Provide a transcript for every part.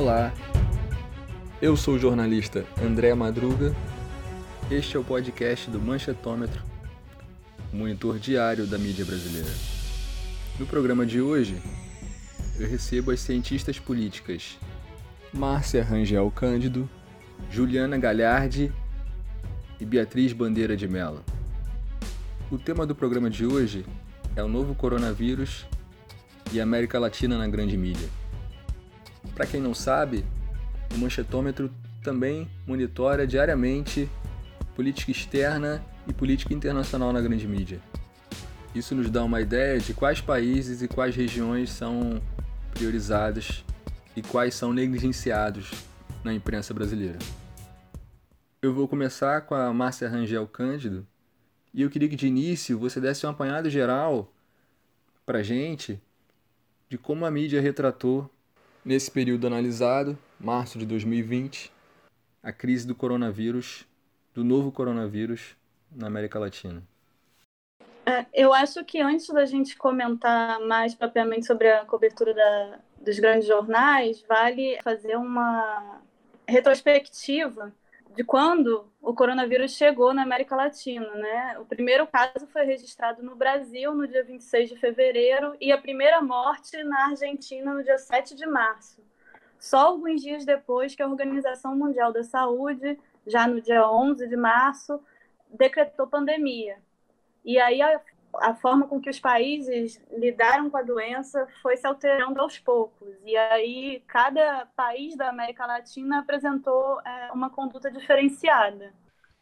Olá, eu sou o jornalista André Madruga. Este é o podcast do Manchetômetro, monitor diário da mídia brasileira. No programa de hoje, eu recebo as cientistas políticas Márcia Rangel Cândido, Juliana Galhardi e Beatriz Bandeira de Mello. O tema do programa de hoje é o novo coronavírus e América Latina na grande mídia. Para quem não sabe, o manchetômetro também monitora diariamente política externa e política internacional na grande mídia. Isso nos dá uma ideia de quais países e quais regiões são priorizados e quais são negligenciados na imprensa brasileira. Eu vou começar com a Márcia Rangel Cândido e eu queria que de início você desse um apanhado geral para gente de como a mídia retratou nesse período analisado março de 2020, a crise do coronavírus, do novo coronavírus na América Latina. É, eu acho que antes da gente comentar mais propriamente sobre a cobertura da, dos grandes jornais, vale fazer uma retrospectiva de quando o coronavírus chegou na América Latina, né? O primeiro caso foi registrado no Brasil no dia 26 de fevereiro e a primeira morte na Argentina no dia 7 de março só alguns dias depois que a Organização Mundial da Saúde, já no dia 11 de março, decretou pandemia. E aí a, a forma com que os países lidaram com a doença foi se alterando aos poucos. E aí cada país da América Latina apresentou é, uma conduta diferenciada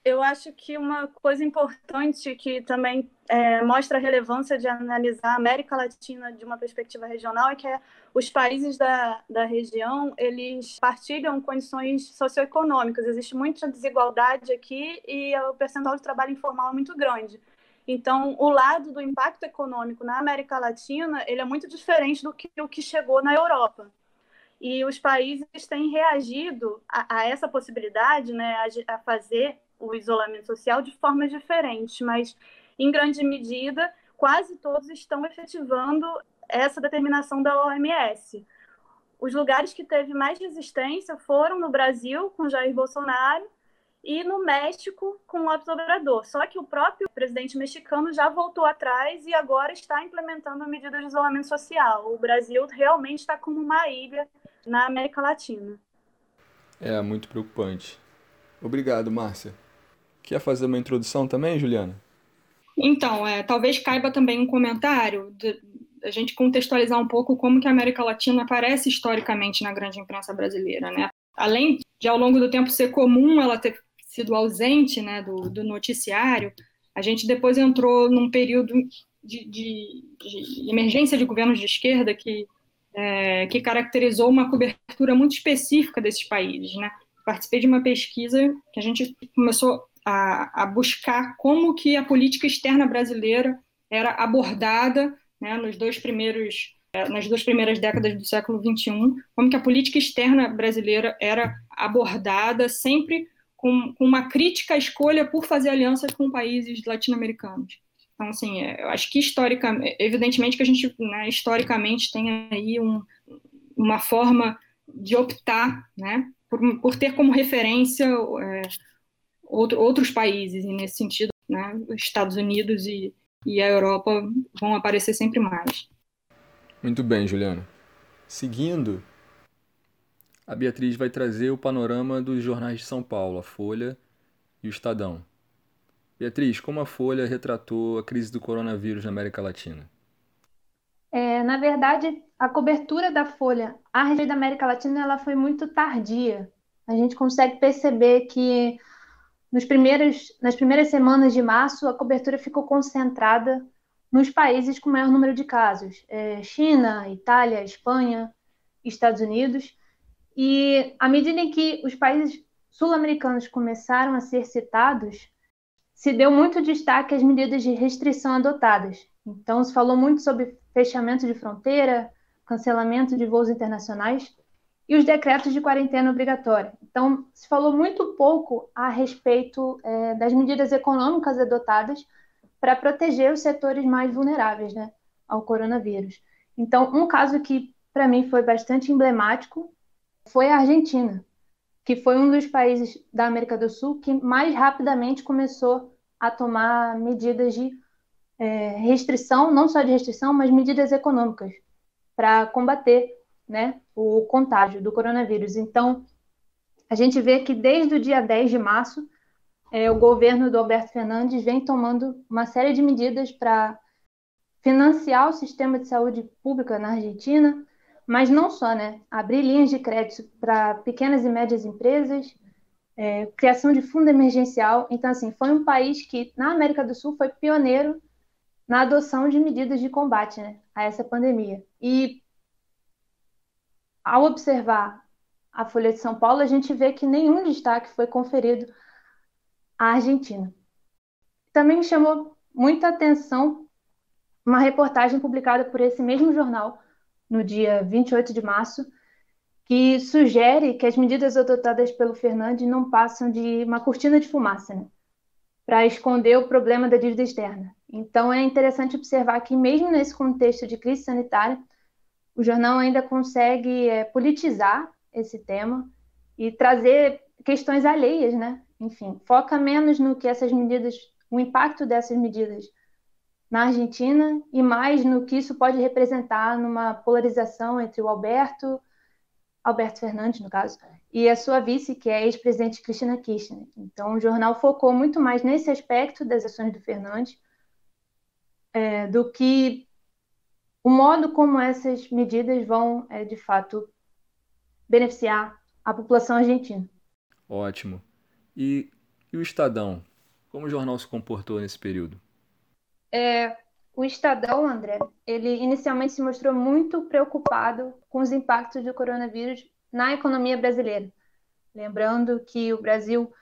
eu acho que uma coisa importante que também é, mostra a relevância de analisar a América Latina de uma perspectiva regional é que é, os países da, da região eles partilham condições socioeconômicas. Existe muita desigualdade aqui e o percentual de trabalho informal é muito grande. Então, o lado do impacto econômico na América Latina ele é muito diferente do que o que chegou na Europa. E os países têm reagido a, a essa possibilidade, né, a, a fazer o isolamento social de forma diferente, mas em grande medida quase todos estão efetivando essa determinação da OMS. Os lugares que teve mais resistência foram no Brasil com Jair Bolsonaro e no México com López Obrador. Só que o próprio presidente mexicano já voltou atrás e agora está implementando medidas de isolamento social. O Brasil realmente está como uma ilha na América Latina. É muito preocupante. Obrigado, Márcia. Quer fazer uma introdução também, Juliana? Então, é, talvez caiba também um comentário de, a gente contextualizar um pouco como que a América Latina aparece historicamente na grande imprensa brasileira, né? Além de ao longo do tempo ser comum ela ter sido ausente, né, do, do noticiário, a gente depois entrou num período de, de, de emergência de governos de esquerda que é, que caracterizou uma cobertura muito específica desses países, né? Participei de uma pesquisa que a gente começou a, a buscar como que a política externa brasileira era abordada né, nos dois primeiros eh, nas duas primeiras décadas do século XXI, como que a política externa brasileira era abordada sempre com, com uma crítica à escolha por fazer alianças com países latino-americanos. Então, assim, é, eu acho que historicamente, evidentemente que a gente, né, historicamente, tem aí um, uma forma de optar, né, por, por ter como referência é, outro, outros países, e nesse sentido, né, os Estados Unidos e, e a Europa vão aparecer sempre mais. Muito bem, Juliana. Seguindo, a Beatriz vai trazer o panorama dos jornais de São Paulo, a Folha e o Estadão. Beatriz, como a Folha retratou a crise do coronavírus na América Latina? É, na verdade, a cobertura da Folha a respeito da América Latina ela foi muito tardia. A gente consegue perceber que nos primeiros, nas primeiras semanas de março, a cobertura ficou concentrada nos países com maior número de casos: é, China, Itália, Espanha, Estados Unidos. E à medida em que os países sul-americanos começaram a ser citados, se deu muito destaque às medidas de restrição adotadas. Então, se falou muito sobre fechamento de fronteira, cancelamento de voos internacionais e os decretos de quarentena obrigatória. Então, se falou muito pouco a respeito é, das medidas econômicas adotadas para proteger os setores mais vulneráveis né, ao coronavírus. Então, um caso que para mim foi bastante emblemático foi a Argentina, que foi um dos países da América do Sul que mais rapidamente começou a tomar medidas de é, restrição, não só de restrição, mas medidas econômicas para combater né, o contágio do coronavírus. Então, a gente vê que desde o dia 10 de março, é, o governo do Alberto Fernandes vem tomando uma série de medidas para financiar o sistema de saúde pública na Argentina, mas não só, né? Abrir linhas de crédito para pequenas e médias empresas, é, criação de fundo emergencial. Então, assim, foi um país que, na América do Sul, foi pioneiro na adoção de medidas de combate né, a essa pandemia. E, ao observar a Folha de São Paulo, a gente vê que nenhum destaque foi conferido à Argentina. Também me chamou muita atenção uma reportagem publicada por esse mesmo jornal no dia 28 de março, que sugere que as medidas adotadas pelo Fernandes não passam de uma cortina de fumaça, né? para esconder o problema da dívida externa. Então é interessante observar que mesmo nesse contexto de crise sanitária, o jornal ainda consegue é, politizar esse tema e trazer questões alheias, né? Enfim, foca menos no que essas medidas, o impacto dessas medidas na Argentina e mais no que isso pode representar numa polarização entre o Alberto, Alberto Fernandes, no caso, e a sua vice, que é a ex-presidente Cristina Kirchner. Então, o jornal focou muito mais nesse aspecto das ações do Fernandes é, do que o modo como essas medidas vão, é, de fato, beneficiar a população argentina. Ótimo. E, e o Estadão? Como o jornal se comportou nesse período? É, o Estadão, André, ele inicialmente se mostrou muito preocupado com os impactos do coronavírus na economia brasileira. Lembrando que o Brasil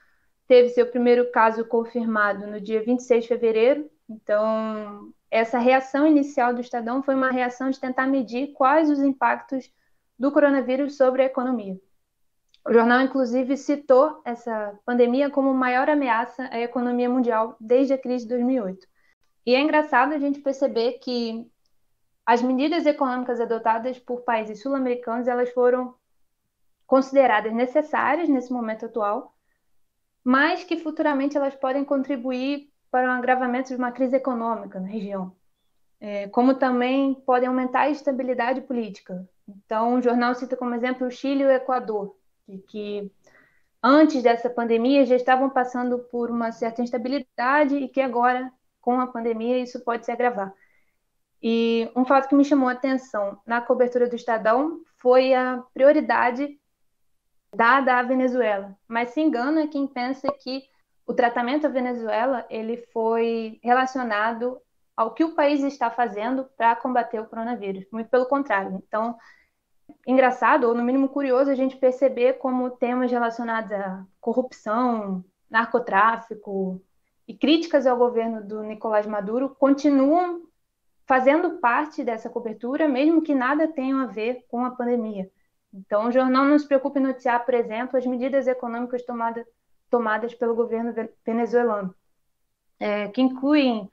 teve seu primeiro caso confirmado no dia 26 de fevereiro, então essa reação inicial do Estadão foi uma reação de tentar medir quais os impactos do coronavírus sobre a economia. O jornal, inclusive, citou essa pandemia como maior ameaça à economia mundial desde a crise de 2008. E é engraçado a gente perceber que as medidas econômicas adotadas por países sul-americanos elas foram consideradas necessárias nesse momento atual, mas que futuramente elas podem contribuir para um agravamento de uma crise econômica na região, é, como também podem aumentar a estabilidade política. Então, o jornal cita como exemplo o Chile e o Equador, que antes dessa pandemia já estavam passando por uma certa instabilidade e que agora com a pandemia, isso pode se agravar. E um fato que me chamou a atenção na cobertura do Estadão foi a prioridade dada à Venezuela. Mas se engana quem pensa que o tratamento à Venezuela ele foi relacionado ao que o país está fazendo para combater o coronavírus. Muito pelo contrário. Então, engraçado, ou no mínimo curioso, a gente perceber como temas relacionados à corrupção, narcotráfico, e críticas ao governo do Nicolás Maduro continuam fazendo parte dessa cobertura, mesmo que nada tenha a ver com a pandemia. Então, o jornal não se preocupa em noticiar, por exemplo, as medidas econômicas tomada, tomadas pelo governo venezuelano, é, que incluem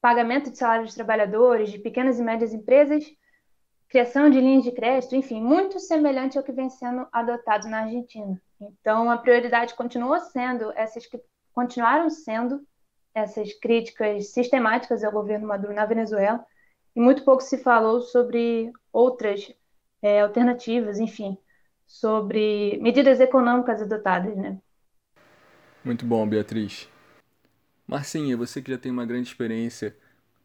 pagamento de salários dos trabalhadores, de pequenas e médias empresas, criação de linhas de crédito, enfim, muito semelhante ao que vem sendo adotado na Argentina. Então, a prioridade continua sendo essas continuaram sendo essas críticas sistemáticas ao governo Maduro na Venezuela e muito pouco se falou sobre outras é, alternativas, enfim, sobre medidas econômicas adotadas, né? Muito bom, Beatriz. Marcinha, você que já tem uma grande experiência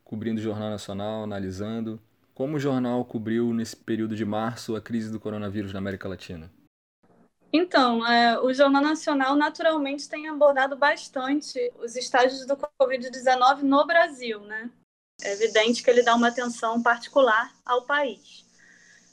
cobrindo o Jornal Nacional, analisando, como o jornal cobriu nesse período de março a crise do coronavírus na América Latina? Então, é, o Jornal Nacional naturalmente tem abordado bastante os estágios do Covid-19 no Brasil, né? É evidente que ele dá uma atenção particular ao país.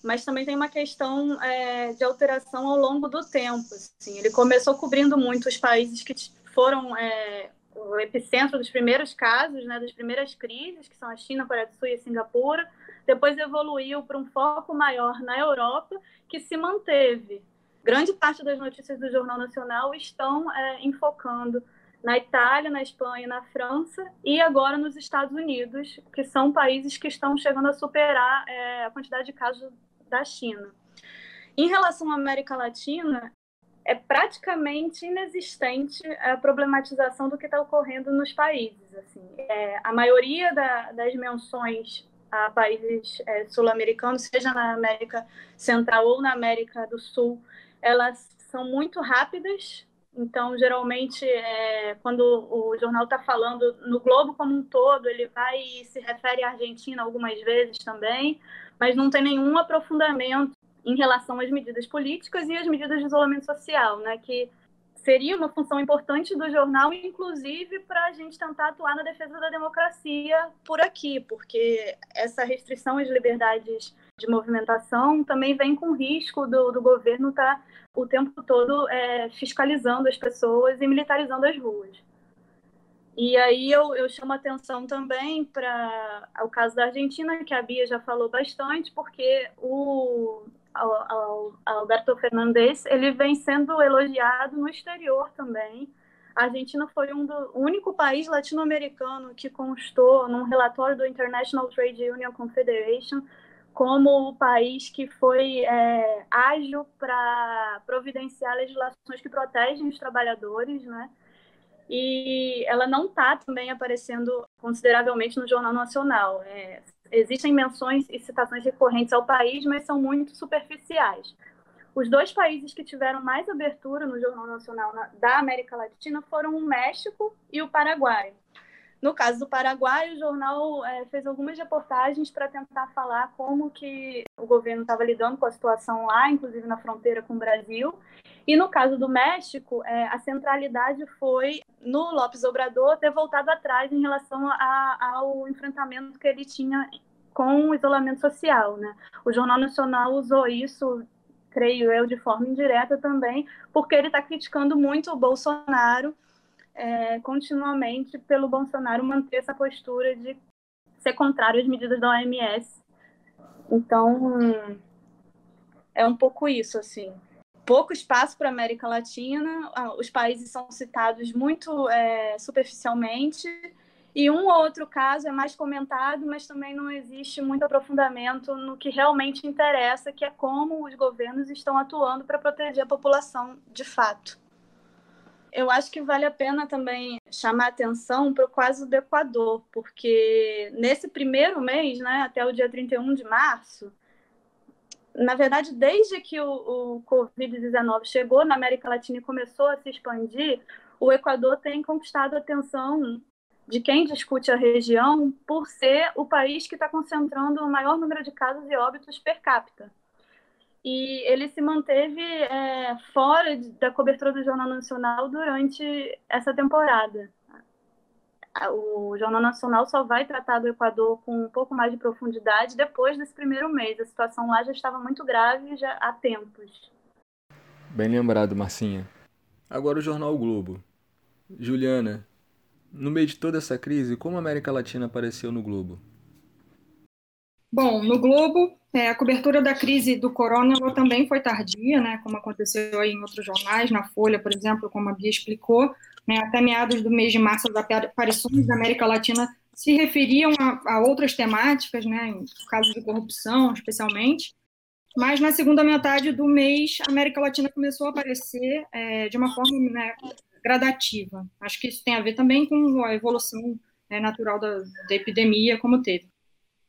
Mas também tem uma questão é, de alteração ao longo do tempo. Assim. Ele começou cobrindo muito os países que foram é, o epicentro dos primeiros casos, né, das primeiras crises, que são a China, a Coreia do Sul e Singapura. Depois evoluiu para um foco maior na Europa, que se manteve grande parte das notícias do Jornal Nacional estão é, enfocando na Itália, na Espanha, na França e agora nos Estados Unidos, que são países que estão chegando a superar é, a quantidade de casos da China. Em relação à América Latina, é praticamente inexistente a problematização do que está ocorrendo nos países. Assim. É, a maioria da, das menções a países é, sul-americanos, seja na América Central ou na América do Sul, elas são muito rápidas. Então, geralmente, é, quando o jornal está falando no globo como um todo, ele vai e se refere à Argentina algumas vezes também, mas não tem nenhum aprofundamento em relação às medidas políticas e às medidas de isolamento social, né, que seria uma função importante do jornal, inclusive para a gente tentar atuar na defesa da democracia por aqui, porque essa restrição às liberdades de movimentação também vem com risco do, do governo estar tá o tempo todo é, fiscalizando as pessoas e militarizando as ruas. E aí eu, eu chamo atenção também para o caso da Argentina, que a Bia já falou bastante, porque o, Alberto Fernandes, ele vem sendo elogiado no exterior também. A Argentina foi um do único país latino-americano que constou num relatório do International Trade Union Confederation como o país que foi é, ágil para providenciar legislações que protegem os trabalhadores, né? E ela não está também aparecendo consideravelmente no Jornal Nacional. É, existem menções e citações recorrentes ao país, mas são muito superficiais. Os dois países que tiveram mais abertura no Jornal Nacional da América Latina foram o México e o Paraguai. No caso do Paraguai, o jornal é, fez algumas reportagens para tentar falar como que o governo estava lidando com a situação lá, inclusive na fronteira com o Brasil. E no caso do México, é, a centralidade foi no Lopes Obrador ter voltado atrás em relação a, ao enfrentamento que ele tinha com o isolamento social. Né? O Jornal Nacional usou isso, creio eu, de forma indireta também, porque ele está criticando muito o Bolsonaro é, continuamente pelo Bolsonaro manter essa postura de ser contrário às medidas da OMS. Então, é um pouco isso, assim. Pouco espaço para a América Latina, os países são citados muito é, superficialmente, e um ou outro caso é mais comentado, mas também não existe muito aprofundamento no que realmente interessa, que é como os governos estão atuando para proteger a população de fato. Eu acho que vale a pena também chamar atenção para o caso do Equador, porque nesse primeiro mês, né, até o dia 31 de março, na verdade, desde que o, o Covid-19 chegou na América Latina e começou a se expandir, o Equador tem conquistado a atenção de quem discute a região por ser o país que está concentrando o maior número de casos e óbitos per capita e ele se manteve é, fora da cobertura do Jornal Nacional durante essa temporada. O Jornal Nacional só vai tratar do Equador com um pouco mais de profundidade depois desse primeiro mês. A situação lá já estava muito grave já há tempos. Bem lembrado, Marcinha. Agora o Jornal o Globo. Juliana, no meio de toda essa crise, como a América Latina apareceu no Globo? Bom, no Globo, é, a cobertura da crise do corona também foi tardia, né, como aconteceu em outros jornais, na Folha, por exemplo, como a Bia explicou. Né, até meados do mês de março, as aparições da América Latina se referiam a, a outras temáticas, né, em casos de corrupção, especialmente. Mas na segunda metade do mês, a América Latina começou a aparecer é, de uma forma né, gradativa. Acho que isso tem a ver também com a evolução é, natural da, da epidemia, como teve.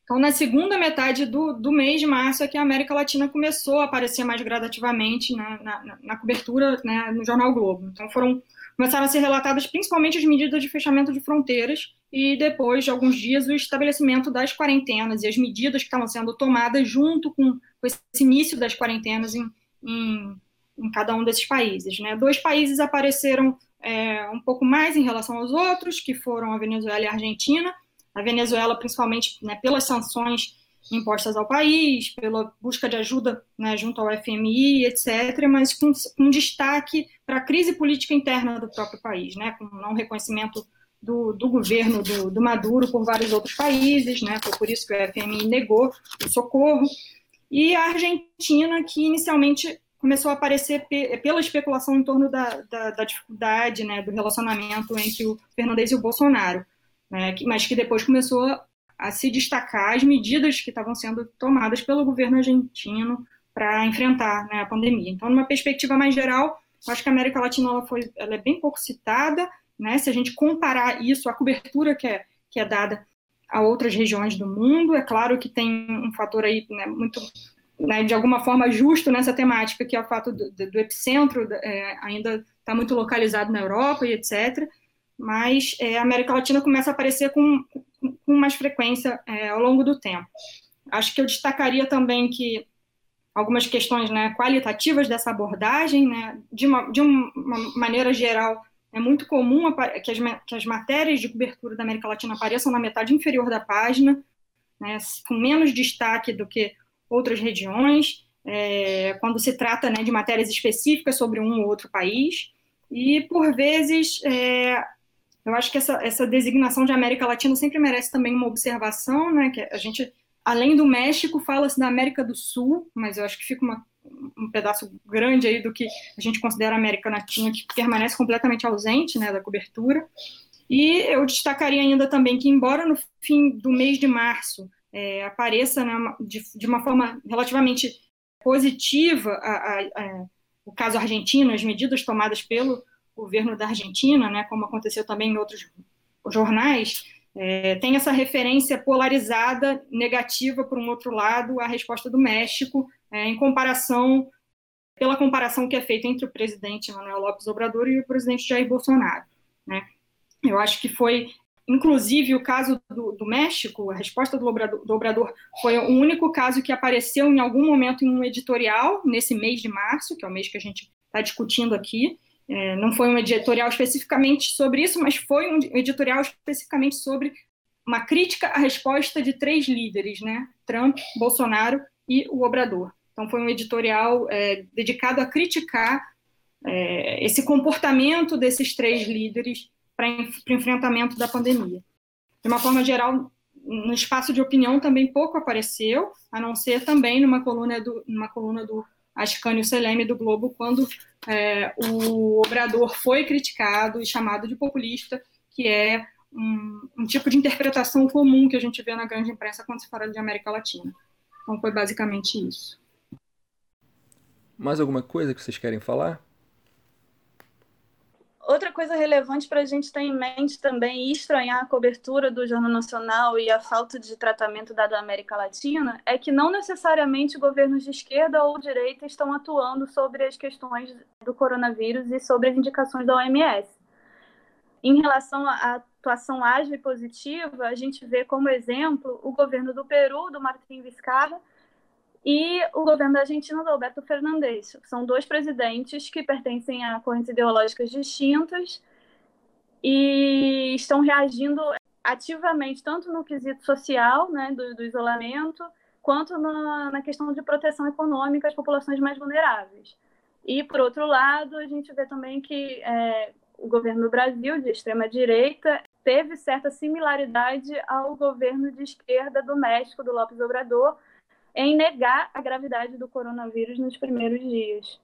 Então, na segunda metade do, do mês de março é que a América Latina começou a aparecer mais gradativamente na, na, na cobertura né, no Jornal Globo. Então, foram começaram a ser relatadas principalmente as medidas de fechamento de fronteiras e depois de alguns dias o estabelecimento das quarentenas e as medidas que estavam sendo tomadas junto com, esse início das quarentenas em, em, em, cada um desses países. Né? Dois países apareceram é, um pouco mais em relação aos outros, que foram a Venezuela e a Argentina, a Venezuela, principalmente né, pelas sanções impostas ao país, pela busca de ajuda né, junto ao FMI, etc., mas com, com destaque para a crise política interna do próprio país, né, com não reconhecimento do, do governo do, do, Maduro por vários outros países, né, foi por isso que o FMI negou o socorro, e a Argentina, que inicialmente começou a aparecer pela especulação em torno da, da, da dificuldade né, do relacionamento entre o Fernandes e o Bolsonaro né, mas que depois começou a se destacar as medidas que estavam sendo tomadas pelo governo argentino para enfrentar né, a pandemia. Então, numa perspectiva mais geral, acho que a América Latina ela foi, ela é bem pouco citada, né? Se a gente comparar isso, a cobertura que é, que é dada a outras regiões do mundo, é claro que tem um fator aí né, muito, né, de alguma forma justo nessa temática, que é o fato do, do epicentro é, ainda está muito localizado na Europa e etc. Mas é, a América Latina começa a aparecer com, com mais frequência é, ao longo do tempo. Acho que eu destacaria também que algumas questões né, qualitativas dessa abordagem, né, de, uma, de uma maneira geral, é muito comum que as, que as matérias de cobertura da América Latina apareçam na metade inferior da página, né, com menos destaque do que outras regiões, é, quando se trata né, de matérias específicas sobre um ou outro país. E, por vezes, é, eu acho que essa, essa designação de América Latina sempre merece também uma observação, né, que a gente além do México, fala-se da América do Sul, mas eu acho que fica uma, um pedaço grande aí do que a gente considera América Latina, que permanece completamente ausente né, da cobertura. E eu destacaria ainda também que, embora no fim do mês de março é, apareça né, de, de, uma forma relativamente positiva a, a, a, o caso argentino, as medidas tomadas pelo governo da Argentina, né, como aconteceu também em outros jornais, é, tem essa referência polarizada, negativa, por um outro lado, a resposta do México, é, em comparação, pela comparação que é feita entre o presidente Manuel Lopes Obrador e o presidente Jair Bolsonaro. Né? Eu acho que foi, inclusive, o caso do, do México, a resposta do Obrador, do Obrador, foi o único caso que apareceu em algum momento em um editorial, nesse mês de março, que é o mês que a gente está discutindo aqui, é, não foi um editorial especificamente sobre isso, mas foi um editorial especificamente sobre uma crítica à resposta de três líderes, né? Trump, Bolsonaro e o Obrador. Então foi um editorial é, dedicado a criticar é, esse comportamento desses três líderes para o enfrentamento da pandemia. De uma forma geral, no espaço de opinião também pouco apareceu, a não ser também numa coluna do, numa coluna do Ascânio Seleme do Globo, quando é, o Obrador foi criticado e chamado de populista, que é um, um, tipo de interpretação comum que a gente vê na grande imprensa quando se fala de América Latina. Então foi basicamente isso. Mais alguma coisa que vocês querem falar? Outra coisa relevante para a gente ter em mente também e estranhar a cobertura do Jornal Nacional e a falta de tratamento dado à América Latina é que não necessariamente governos de esquerda ou direita estão atuando sobre as questões do coronavírus e sobre as indicações da OMS. Em relação à atuação ágil e positiva, a gente vê como exemplo o governo do Peru, do Martim Vizcarra, e o governo da Argentina do Alberto Fernandes. São dois presidentes que pertencem a correntes ideológicas distintas e estão reagindo ativamente, tanto no quesito social, né, do, do isolamento, quanto na, na, questão de proteção econômica às populações mais vulneráveis. E, por outro lado, a gente vê também que é, o governo do Brasil, de extrema-direita, teve certa similaridade ao governo de esquerda do México, do López Obrador, em negar a gravidade do coronavírus nos primeiros dias.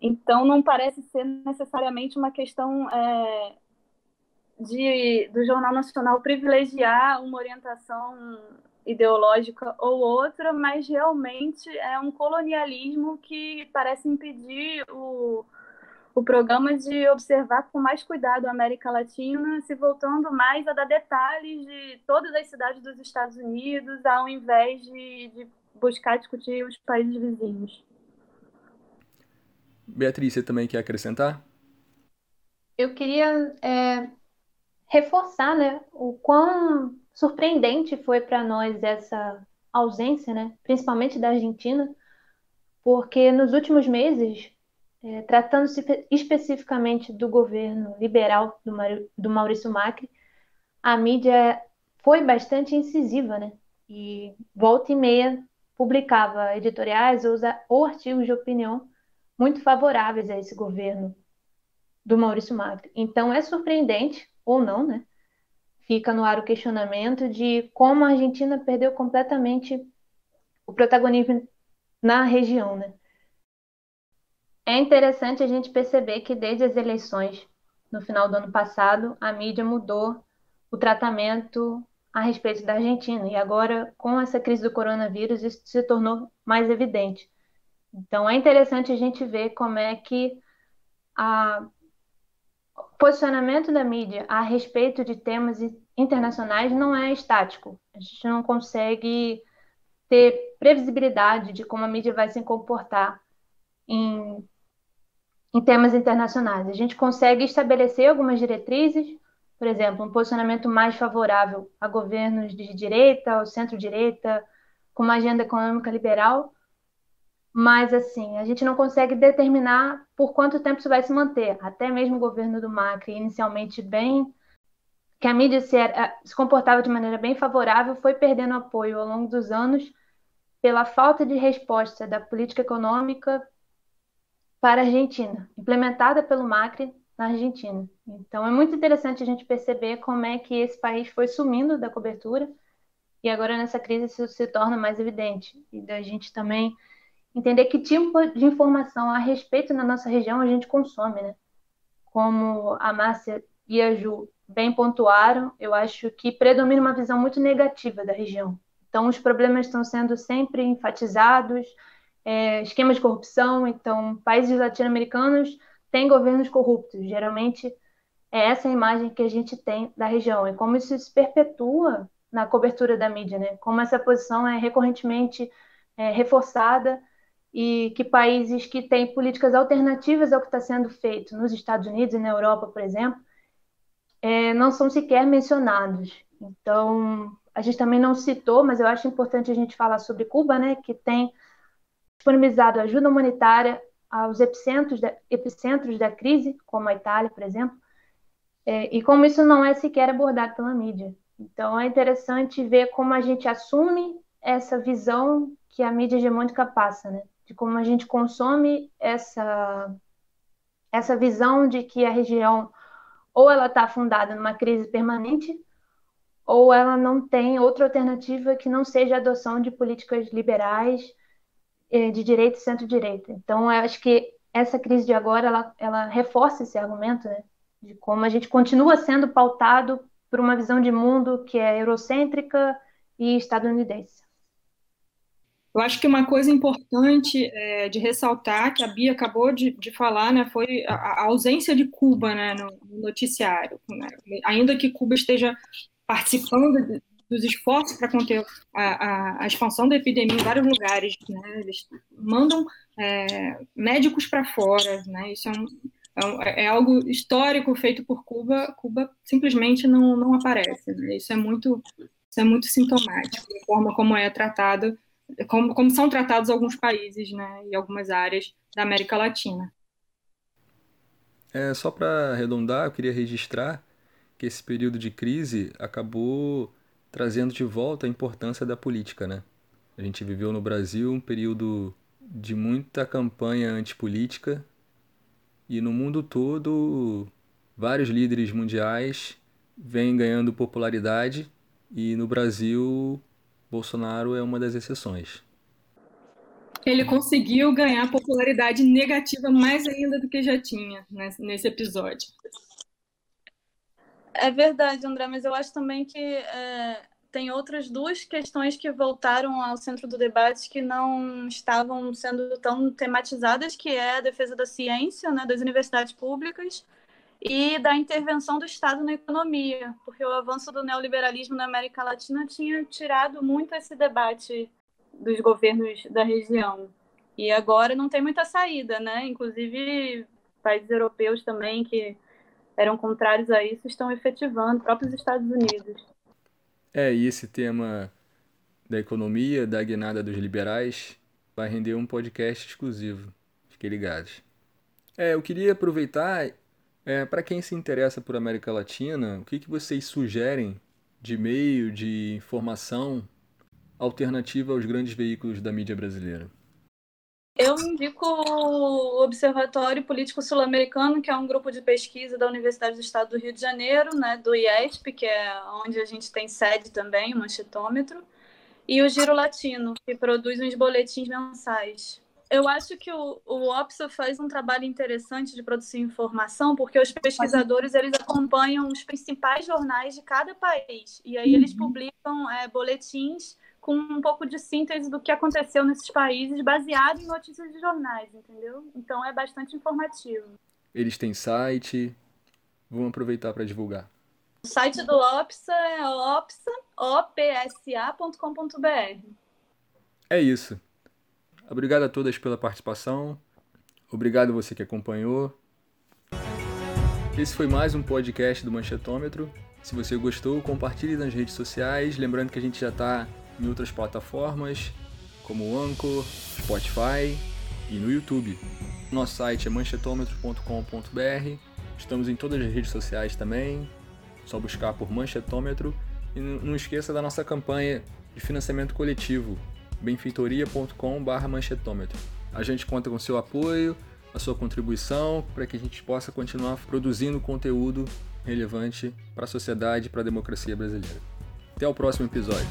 Então, não parece ser necessariamente uma questão é, de, do Jornal Nacional privilegiar uma orientação ideológica ou outra, mas realmente é um colonialismo que parece impedir o, o programa de observar com mais cuidado a América Latina, se voltando mais a dar detalhes de todas as cidades dos Estados Unidos, ao invés de, de buscar discutir os países vizinhos. Beatriz, você também quer acrescentar? Eu queria é, reforçar né, o quão surpreendente foi para nós essa ausência, né, principalmente da Argentina, porque nos últimos meses é, Tratando-se especificamente do governo liberal do, do Maurício Macri, a mídia foi bastante incisiva, né? E volta e meia publicava editoriais ou, ou artigos de opinião muito favoráveis a esse governo do Maurício Macri. Então é surpreendente, ou não, né? Fica no ar o questionamento de como a Argentina perdeu completamente o protagonismo na região, né? É interessante a gente perceber que desde as eleições no final do ano passado, a mídia mudou o tratamento a respeito da Argentina. E agora, com essa crise do coronavírus, isso se tornou mais evidente. Então, é interessante a gente ver como é que o posicionamento da mídia a respeito de temas internacionais não é estático. A gente não consegue ter previsibilidade de como a mídia vai se comportar em, em temas internacionais. A gente consegue estabelecer algumas diretrizes, por exemplo, um posicionamento mais favorável a governos de direita, ao centro-direita, com uma agenda econômica liberal, mas assim, a gente não consegue determinar por quanto tempo isso vai se manter. Até mesmo o governo do Macri, inicialmente bem que a mídia se, era, se comportava de maneira bem favorável, foi perdendo apoio ao longo dos anos pela falta de resposta da política econômica para a Argentina, implementada pelo Macri na Argentina. Então é muito interessante a gente perceber como é que esse país foi sumindo da cobertura e agora nessa crise isso se torna mais evidente. E da gente também entender que tipo de informação a respeito na nossa região a gente consome, né? Como a Márcia e a Ju bem pontuaram, eu acho que predomina uma visão muito negativa da região. Então, os problemas estão sendo sempre enfatizados, é, esquemas de corrupção. Então, países latino-americanos têm governos corruptos. Geralmente, é essa a imagem que a gente tem da região. E como isso se perpetua na cobertura da mídia, né? Como essa posição é recorrentemente é, reforçada e que países que têm políticas alternativas ao que está sendo feito nos Estados Unidos e na Europa, por exemplo, é, não são sequer mencionados. Então, a gente também não citou, mas eu acho importante a gente falar sobre Cuba, né, que tem disponibilizado ajuda humanitária aos epicentros da, epicentros da crise, como a Itália, por exemplo, é, e como isso não é sequer abordado pela mídia. Então, é interessante ver como a gente assume essa visão que a mídia hegemônica passa, né? De como a gente consome essa, essa visão de que a região ou ela está afundada numa crise permanente, ou ela não tem outra alternativa que não seja a adoção de políticas liberais de direita e centro-direita. Então, eu acho que essa crise de agora, ela, ela reforça esse argumento, né, de como a gente continua sendo pautado por uma visão de mundo que é eurocêntrica e estadunidense. Eu acho que uma coisa importante é, de ressaltar, que a Bia acabou de, de falar, né, foi a, a, ausência de Cuba né, no, no noticiário. Né? Ainda que Cuba esteja participando dos esforços para conter a, a, a, expansão da epidemia em vários lugares, né? eles mandam é, médicos para fora, né? isso é, um, é, é, algo histórico feito por Cuba, Cuba simplesmente não, não aparece. Né? Isso é muito isso é muito sintomático da forma como é tratado como, como são tratados alguns países né, e algumas áreas da América Latina. É, só para arredondar, eu queria registrar que esse período de crise acabou trazendo de volta a importância da política, né? A gente viveu no Brasil um período de muita campanha antipolítica e no mundo todo vários líderes mundiais vêm ganhando popularidade e no Brasil Bolsonaro é uma das exceções. Ele conseguiu ganhar popularidade negativa mais ainda do que já tinha nesse episódio. É verdade, André, mas eu acho também que é, tem outras duas questões que voltaram ao centro do debate que não estavam sendo tão tematizadas, que é a defesa da ciência, né, das universidades públicas, e da intervenção do Estado na economia, porque o avanço do neoliberalismo na América Latina tinha tirado muito esse debate dos governos da região. E agora não tem muita saída, né? Inclusive, países europeus também que eram contrários a isso estão efetivando, próprios Estados Unidos. É, e esse tema da economia, da guinada dos liberais, vai render um podcast exclusivo. Fiquem ligados. É, eu queria aproveitar é, para quem se interessa por América Latina, o que, que vocês sugerem de meio de informação alternativa aos grandes veículos da mídia brasileira? Eu indico o Observatório Político Sul-Americano, que é um grupo de pesquisa da Universidade do Estado do Rio de Janeiro, né, do IESP, que é onde a gente tem sede também, o Manchetômetro, e o Giro Latino, que produz uns boletins mensais. Eu acho que o, o OPSA faz um trabalho interessante de produzir informação, porque os pesquisadores eles acompanham os principais jornais de cada país e aí eles uhum. publicam é, boletins com um pouco de síntese do que aconteceu nesses países, baseado em notícias de jornais, entendeu? Então é bastante informativo. Eles têm site, vamos aproveitar para divulgar. O site do OPSA é opsa, opsa.com.br. É isso. Obrigado a todas pela participação. Obrigado você que acompanhou. Esse foi mais um podcast do Manchetômetro. Se você gostou, compartilhe nas redes sociais. Lembrando que a gente já está em outras plataformas, como o Anchor, Spotify e no YouTube. Nosso site é manchetômetro.com.br. Estamos em todas as redes sociais também. Só buscar por Manchetômetro. E não esqueça da nossa campanha de financiamento coletivo, benfeitoria.com/manchetômetro. A gente conta com seu apoio, a sua contribuição para que a gente possa continuar produzindo conteúdo relevante para a sociedade e para a democracia brasileira. Até o próximo episódio.